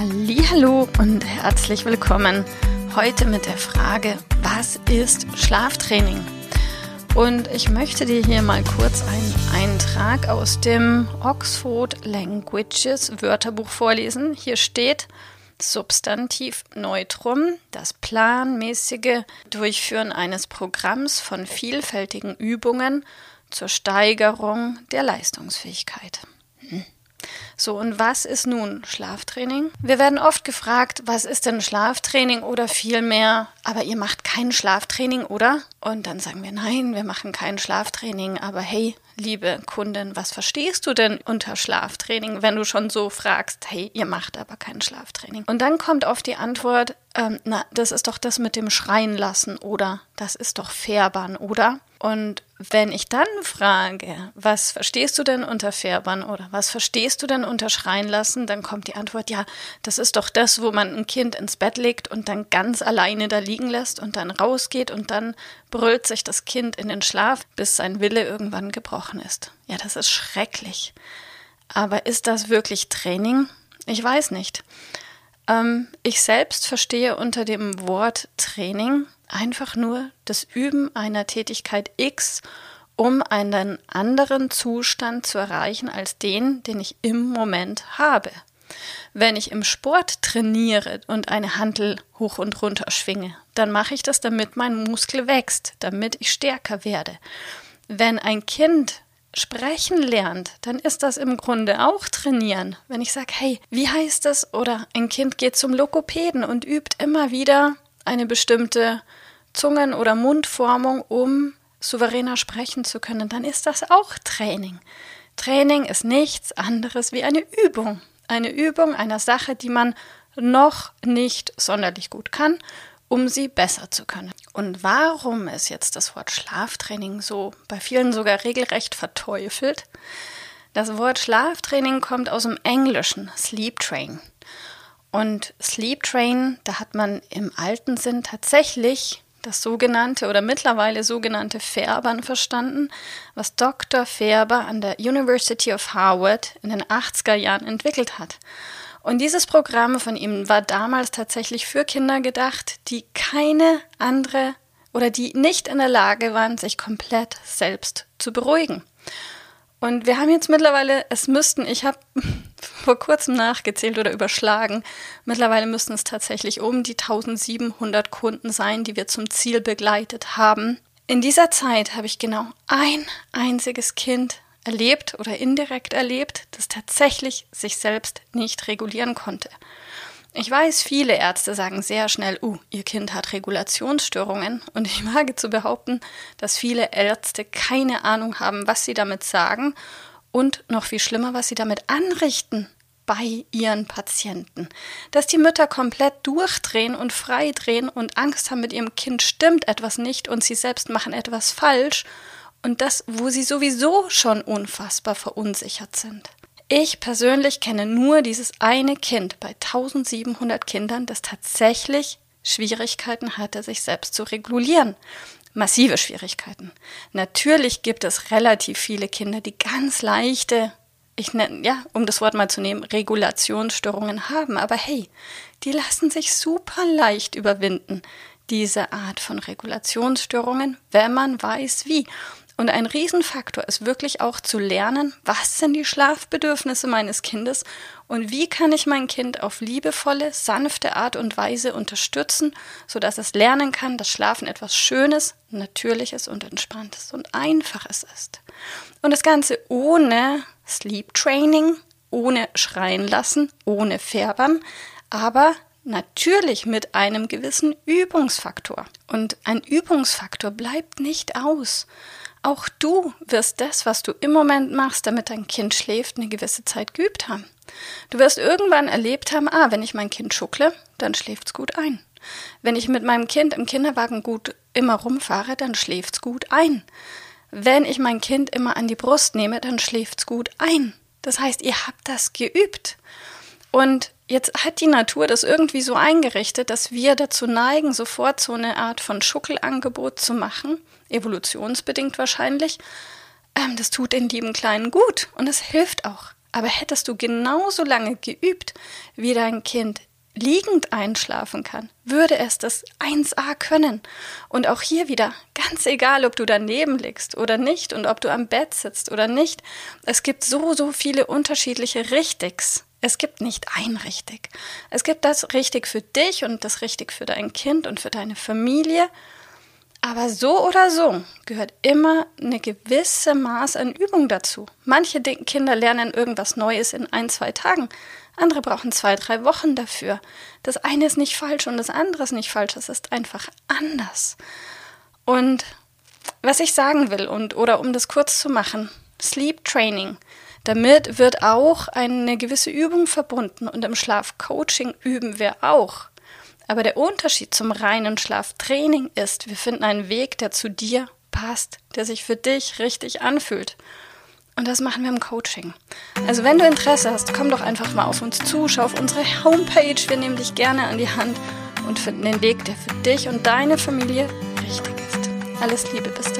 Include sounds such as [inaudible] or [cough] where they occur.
Hallo und herzlich willkommen. Heute mit der Frage, was ist Schlaftraining? Und ich möchte dir hier mal kurz einen Eintrag aus dem Oxford Languages Wörterbuch vorlesen. Hier steht Substantiv Neutrum, das planmäßige Durchführen eines Programms von vielfältigen Übungen zur Steigerung der Leistungsfähigkeit. So, und was ist nun Schlaftraining? Wir werden oft gefragt, was ist denn Schlaftraining oder vielmehr, aber ihr macht kein Schlaftraining, oder? Und dann sagen wir, nein, wir machen kein Schlaftraining, aber hey, liebe Kundin, was verstehst du denn unter Schlaftraining, wenn du schon so fragst, hey, ihr macht aber kein Schlaftraining? Und dann kommt oft die Antwort, ähm, na, das ist doch das mit dem Schreien lassen oder das ist doch Färbern, oder? Und wenn ich dann frage, was verstehst du denn unter Färbern oder was verstehst du denn unter Schreien lassen, dann kommt die Antwort, ja, das ist doch das, wo man ein Kind ins Bett legt und dann ganz alleine da liegen lässt und dann rausgeht und dann brüllt sich das Kind in den Schlaf, bis sein Wille irgendwann gebrochen ist. Ja, das ist schrecklich. Aber ist das wirklich Training? Ich weiß nicht. Ähm, ich selbst verstehe unter dem Wort Training einfach nur das Üben einer Tätigkeit X, um einen anderen Zustand zu erreichen als den, den ich im Moment habe. Wenn ich im Sport trainiere und eine Hantel hoch und runter schwinge, dann mache ich das, damit mein Muskel wächst, damit ich stärker werde. Wenn ein Kind sprechen lernt, dann ist das im Grunde auch trainieren. Wenn ich sage, hey, wie heißt das? Oder ein Kind geht zum Lokopäden und übt immer wieder eine bestimmte Zungen- oder Mundformung, um souveräner sprechen zu können, dann ist das auch Training. Training ist nichts anderes wie eine Übung. Eine Übung einer Sache, die man noch nicht sonderlich gut kann, um sie besser zu können. Und warum ist jetzt das Wort Schlaftraining so bei vielen sogar regelrecht verteufelt? Das Wort Schlaftraining kommt aus dem Englischen Sleep Train. Und Sleep Train, da hat man im alten Sinn tatsächlich das sogenannte oder mittlerweile sogenannte Färbern verstanden, was Dr. Färber an der University of Harvard in den 80er Jahren entwickelt hat. Und dieses Programm von ihm war damals tatsächlich für Kinder gedacht, die keine andere oder die nicht in der Lage waren, sich komplett selbst zu beruhigen. Und wir haben jetzt mittlerweile, es müssten, ich habe [laughs] vor kurzem nachgezählt oder überschlagen, mittlerweile müssten es tatsächlich um die 1700 Kunden sein, die wir zum Ziel begleitet haben. In dieser Zeit habe ich genau ein einziges Kind erlebt oder indirekt erlebt, das tatsächlich sich selbst nicht regulieren konnte. Ich weiß, viele Ärzte sagen sehr schnell, uh, ihr Kind hat Regulationsstörungen und ich wage zu behaupten, dass viele Ärzte keine Ahnung haben, was sie damit sagen und noch viel schlimmer, was sie damit anrichten bei ihren Patienten. Dass die Mütter komplett durchdrehen und freidrehen und Angst haben, mit ihrem Kind stimmt etwas nicht und sie selbst machen etwas falsch und das, wo sie sowieso schon unfassbar verunsichert sind. Ich persönlich kenne nur dieses eine Kind bei 1700 Kindern, das tatsächlich Schwierigkeiten hatte, sich selbst zu regulieren. Massive Schwierigkeiten. Natürlich gibt es relativ viele Kinder, die ganz leichte, ich nenne, ja, um das Wort mal zu nehmen, Regulationsstörungen haben. Aber hey, die lassen sich super leicht überwinden, diese Art von Regulationsstörungen, wenn man weiß wie. Und ein Riesenfaktor ist wirklich auch zu lernen, was sind die Schlafbedürfnisse meines Kindes und wie kann ich mein Kind auf liebevolle, sanfte Art und Weise unterstützen, sodass es lernen kann, dass Schlafen etwas Schönes, Natürliches und Entspanntes und Einfaches ist. Und das Ganze ohne Sleep Training, ohne Schreien lassen, ohne Färbern, aber natürlich mit einem gewissen Übungsfaktor. Und ein Übungsfaktor bleibt nicht aus. Auch du wirst das, was du im Moment machst, damit dein Kind schläft, eine gewisse Zeit geübt haben. Du wirst irgendwann erlebt haben, ah, wenn ich mein Kind schuckle, dann schläft's gut ein. Wenn ich mit meinem Kind im Kinderwagen gut immer rumfahre, dann schläft's gut ein. Wenn ich mein Kind immer an die Brust nehme, dann schläft's gut ein. Das heißt, ihr habt das geübt. Und jetzt hat die Natur das irgendwie so eingerichtet, dass wir dazu neigen, sofort so eine Art von Schuckelangebot zu machen, evolutionsbedingt wahrscheinlich. Ähm, das tut den lieben Kleinen gut und es hilft auch. Aber hättest du genauso lange geübt, wie dein Kind liegend einschlafen kann, würde es das 1a können. Und auch hier wieder, ganz egal, ob du daneben liegst oder nicht und ob du am Bett sitzt oder nicht, es gibt so, so viele unterschiedliche Richtigs. Es gibt nicht ein richtig. Es gibt das richtig für dich und das richtig für dein Kind und für deine Familie. Aber so oder so gehört immer eine gewisse Maß an Übung dazu. Manche Kinder lernen irgendwas Neues in ein, zwei Tagen. Andere brauchen zwei, drei Wochen dafür. Das eine ist nicht falsch und das andere ist nicht falsch. Es ist einfach anders. Und was ich sagen will und oder um das kurz zu machen, Sleep Training damit wird auch eine gewisse Übung verbunden und im Schlafcoaching üben wir auch. Aber der Unterschied zum reinen Schlaftraining ist, wir finden einen Weg, der zu dir passt, der sich für dich richtig anfühlt. Und das machen wir im Coaching. Also wenn du Interesse hast, komm doch einfach mal auf uns zu, schau auf unsere Homepage, wir nehmen dich gerne an die Hand und finden den Weg, der für dich und deine Familie richtig ist. Alles Liebe, bis dann.